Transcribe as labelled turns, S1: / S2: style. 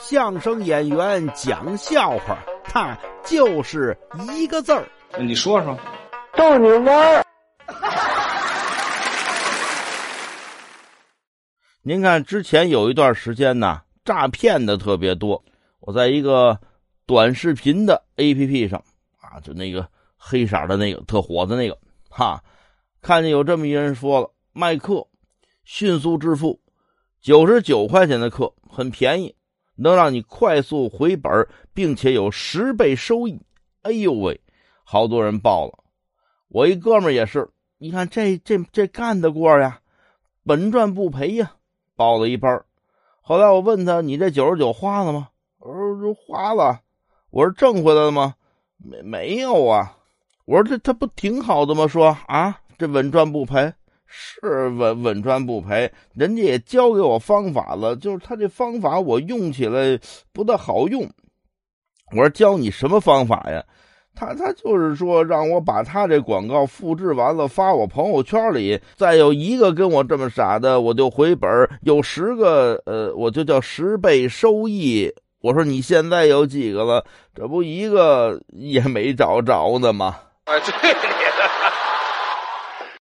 S1: 相声演员讲笑话，他就是一个字儿。
S2: 你说说，
S3: 逗你玩儿。
S1: 您看，之前有一段时间呢，诈骗的特别多。我在一个短视频的 APP 上啊，就那个黑色的那个特火的那个，哈，看见有这么一人说了，卖课，迅速致富，九十九块钱的课很便宜。能让你快速回本，并且有十倍收益。哎呦喂，好多人报了。我一哥们也是，你看这这这干得过呀，稳赚不赔呀，报了一班。后来我问他：“你这九十九花了吗？”我说：“花了。”我说：“挣回来了吗？”没没有啊。我说：“这他不挺好的吗？”说啊，这稳赚不赔。是稳稳赚不赔，人家也教给我方法了，就是他这方法我用起来不大好用。我说教你什么方法呀？他他就是说让我把他这广告复制完了发我朋友圈里，再有一个跟我这么傻的，我就回本有十个，呃，我就叫十倍收益。我说你现在有几个了？这不一个也没找着呢吗？
S2: 哎，对你的。